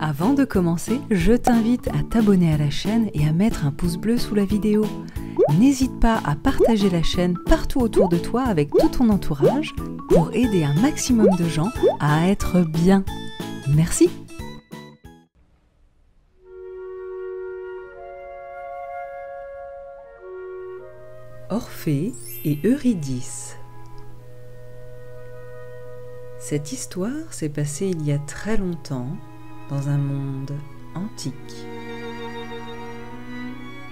Avant de commencer, je t'invite à t'abonner à la chaîne et à mettre un pouce bleu sous la vidéo. N'hésite pas à partager la chaîne partout autour de toi avec tout ton entourage pour aider un maximum de gens à être bien. Merci. Orphée et Eurydice. Cette histoire s'est passée il y a très longtemps dans un monde antique.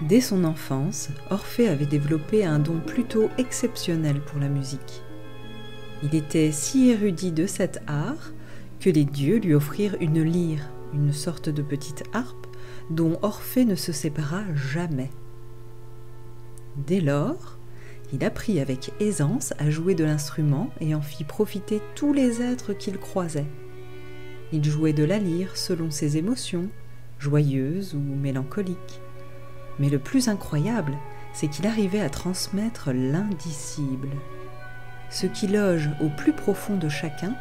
Dès son enfance, Orphée avait développé un don plutôt exceptionnel pour la musique. Il était si érudit de cet art que les dieux lui offrirent une lyre, une sorte de petite harpe dont Orphée ne se sépara jamais. Dès lors, il apprit avec aisance à jouer de l'instrument et en fit profiter tous les êtres qu'il croisait. Il jouait de la lyre selon ses émotions, joyeuses ou mélancoliques. Mais le plus incroyable, c'est qu'il arrivait à transmettre l'indicible. Ce qui loge au plus profond de chacun,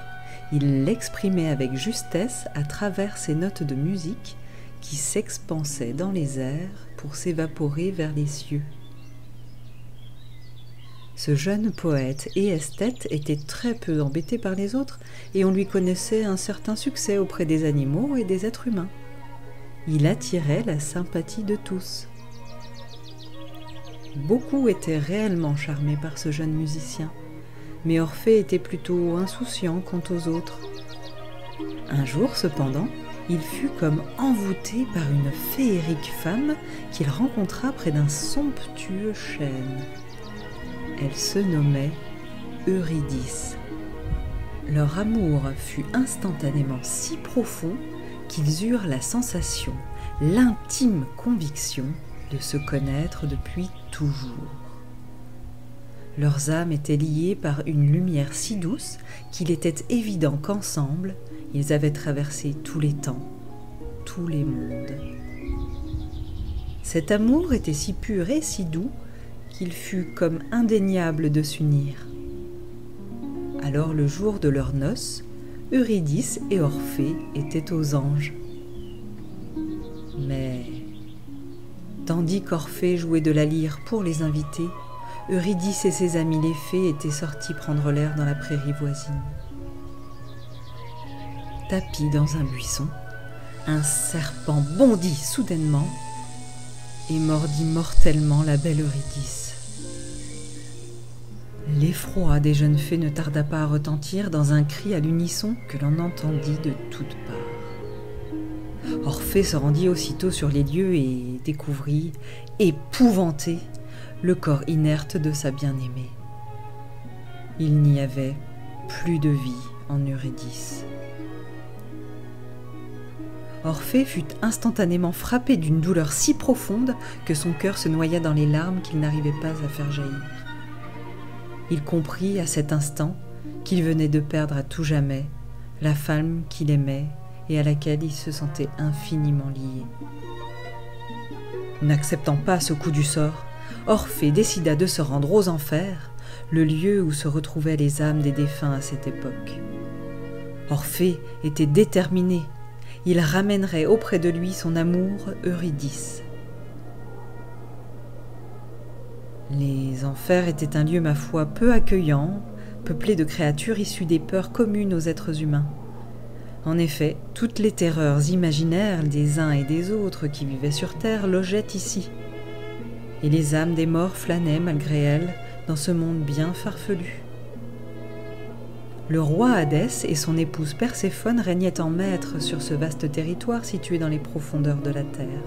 il l'exprimait avec justesse à travers ses notes de musique qui s'expansaient dans les airs pour s'évaporer vers les cieux. Ce jeune poète et esthète était très peu embêté par les autres et on lui connaissait un certain succès auprès des animaux et des êtres humains. Il attirait la sympathie de tous. Beaucoup étaient réellement charmés par ce jeune musicien, mais Orphée était plutôt insouciant quant aux autres. Un jour cependant, il fut comme envoûté par une féerique femme qu'il rencontra près d'un somptueux chêne. Elle se nommait Eurydice. Leur amour fut instantanément si profond qu'ils eurent la sensation, l'intime conviction de se connaître depuis toujours. Leurs âmes étaient liées par une lumière si douce qu'il était évident qu'ensemble, ils avaient traversé tous les temps, tous les mondes. Cet amour était si pur et si doux qu'il fut comme indéniable de s'unir. Alors le jour de leurs noces, Eurydice et Orphée étaient aux anges. Mais tandis qu'Orphée jouait de la lyre pour les invités, Eurydice et ses amis les fées étaient sortis prendre l'air dans la prairie voisine. Tapis dans un buisson, un serpent bondit soudainement et mordit mortellement la belle Eurydice. L'effroi des jeunes fées ne tarda pas à retentir dans un cri à l'unisson que l'on entendit de toutes parts. Orphée se rendit aussitôt sur les lieux et découvrit, épouvanté, le corps inerte de sa bien-aimée. Il n'y avait plus de vie en Eurydice. Orphée fut instantanément frappé d'une douleur si profonde que son cœur se noya dans les larmes qu'il n'arrivait pas à faire jaillir. Il comprit à cet instant qu'il venait de perdre à tout jamais la femme qu'il aimait et à laquelle il se sentait infiniment lié. N'acceptant pas ce coup du sort, Orphée décida de se rendre aux enfers, le lieu où se retrouvaient les âmes des défunts à cette époque. Orphée était déterminé, il ramènerait auprès de lui son amour Eurydice. Les enfers étaient un lieu, ma foi, peu accueillant, peuplé de créatures issues des peurs communes aux êtres humains. En effet, toutes les terreurs imaginaires des uns et des autres qui vivaient sur Terre logeaient ici. Et les âmes des morts flânaient, malgré elles, dans ce monde bien farfelu. Le roi Hadès et son épouse Perséphone régnaient en maître sur ce vaste territoire situé dans les profondeurs de la terre.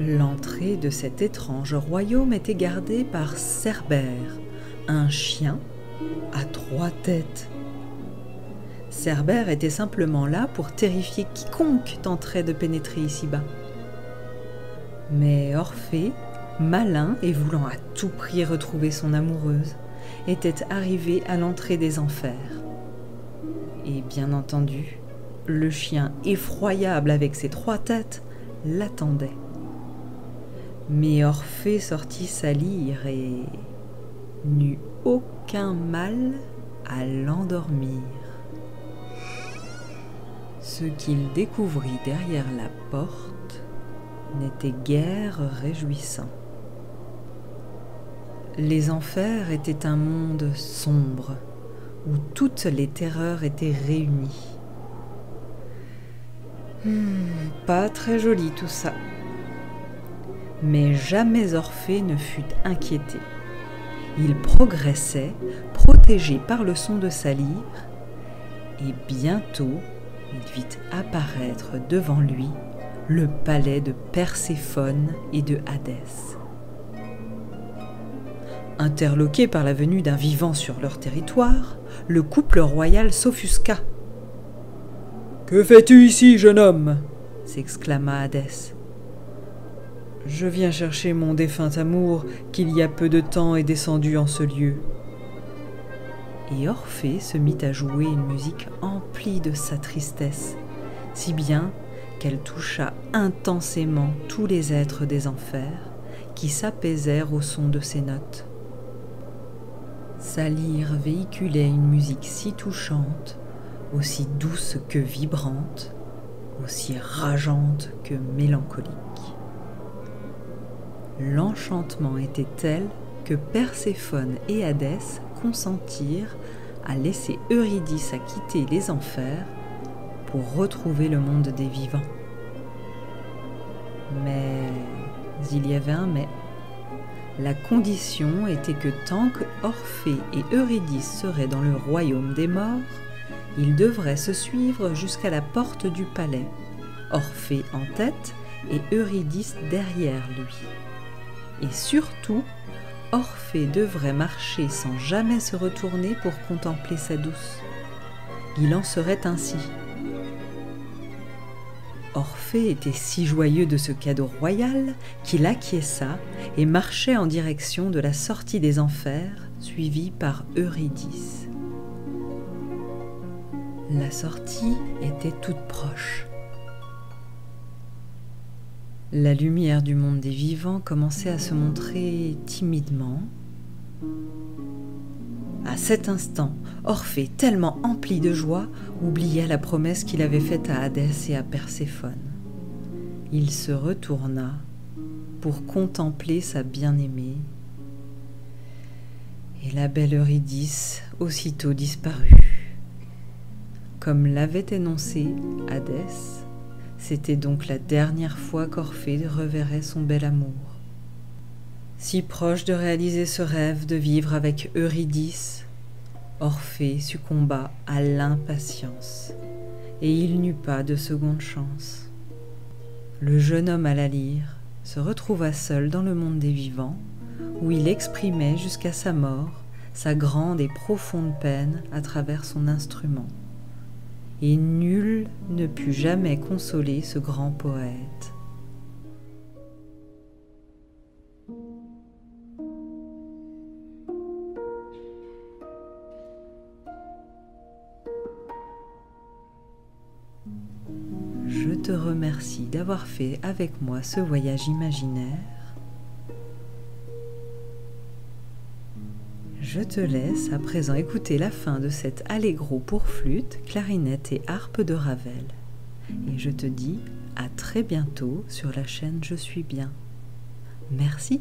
L'entrée de cet étrange royaume était gardée par Cerbère, un chien à trois têtes. Cerbère était simplement là pour terrifier quiconque tenterait de pénétrer ici-bas. Mais Orphée, malin et voulant à tout prix retrouver son amoureuse, était arrivé à l'entrée des enfers. Et bien entendu, le chien effroyable avec ses trois têtes l'attendait. Mais Orphée sortit sa lyre et n'eut aucun mal à l'endormir. Ce qu'il découvrit derrière la porte n'était guère réjouissant. Les enfers étaient un monde sombre où toutes les terreurs étaient réunies. Hmm, pas très joli tout ça. Mais jamais Orphée ne fut inquiété. Il progressait, protégé par le son de sa lyre, et bientôt il vit apparaître devant lui le palais de Perséphone et de Hadès. Interloqué par la venue d'un vivant sur leur territoire, le couple royal s'offusqua. Que fais-tu ici, jeune homme? s'exclama Hadès. Je viens chercher mon défunt amour qu'il y a peu de temps est descendu en ce lieu. Et Orphée se mit à jouer une musique emplie de sa tristesse, si bien qu'elle toucha intensément tous les êtres des enfers qui s'apaisèrent au son de ses notes. Sa lyre véhiculait une musique si touchante, aussi douce que vibrante, aussi rageante que mélancolique. L'enchantement était tel que Perséphone et Hadès consentirent à laisser Eurydice à quitter les enfers pour retrouver le monde des vivants. Mais il y avait un mais. La condition était que tant que Orphée et Eurydice seraient dans le royaume des morts, ils devraient se suivre jusqu'à la porte du palais, Orphée en tête et Eurydice derrière lui. Et surtout, Orphée devrait marcher sans jamais se retourner pour contempler sa douce. Il en serait ainsi. Orphée était si joyeux de ce cadeau royal qu'il acquiesça et marchait en direction de la sortie des enfers, suivi par Eurydice. La sortie était toute proche. La lumière du monde des vivants commençait à se montrer timidement. À cet instant, Orphée, tellement empli de joie, oublia la promesse qu'il avait faite à Hadès et à Perséphone. Il se retourna pour contempler sa bien-aimée, et la belle Eurydice aussitôt disparut. Comme l'avait énoncé Hadès, c'était donc la dernière fois qu'Orphée reverrait son bel amour. Si proche de réaliser ce rêve de vivre avec Eurydice, Orphée succomba à l'impatience, et il n'eut pas de seconde chance. Le jeune homme à la lyre se retrouva seul dans le monde des vivants, où il exprimait jusqu'à sa mort sa grande et profonde peine à travers son instrument. Et nul ne put jamais consoler ce grand poète. Je te remercie d'avoir fait avec moi ce voyage imaginaire. Je te laisse à présent écouter la fin de cet allegro pour flûte, clarinette et harpe de Ravel. Et je te dis à très bientôt sur la chaîne Je suis bien. Merci.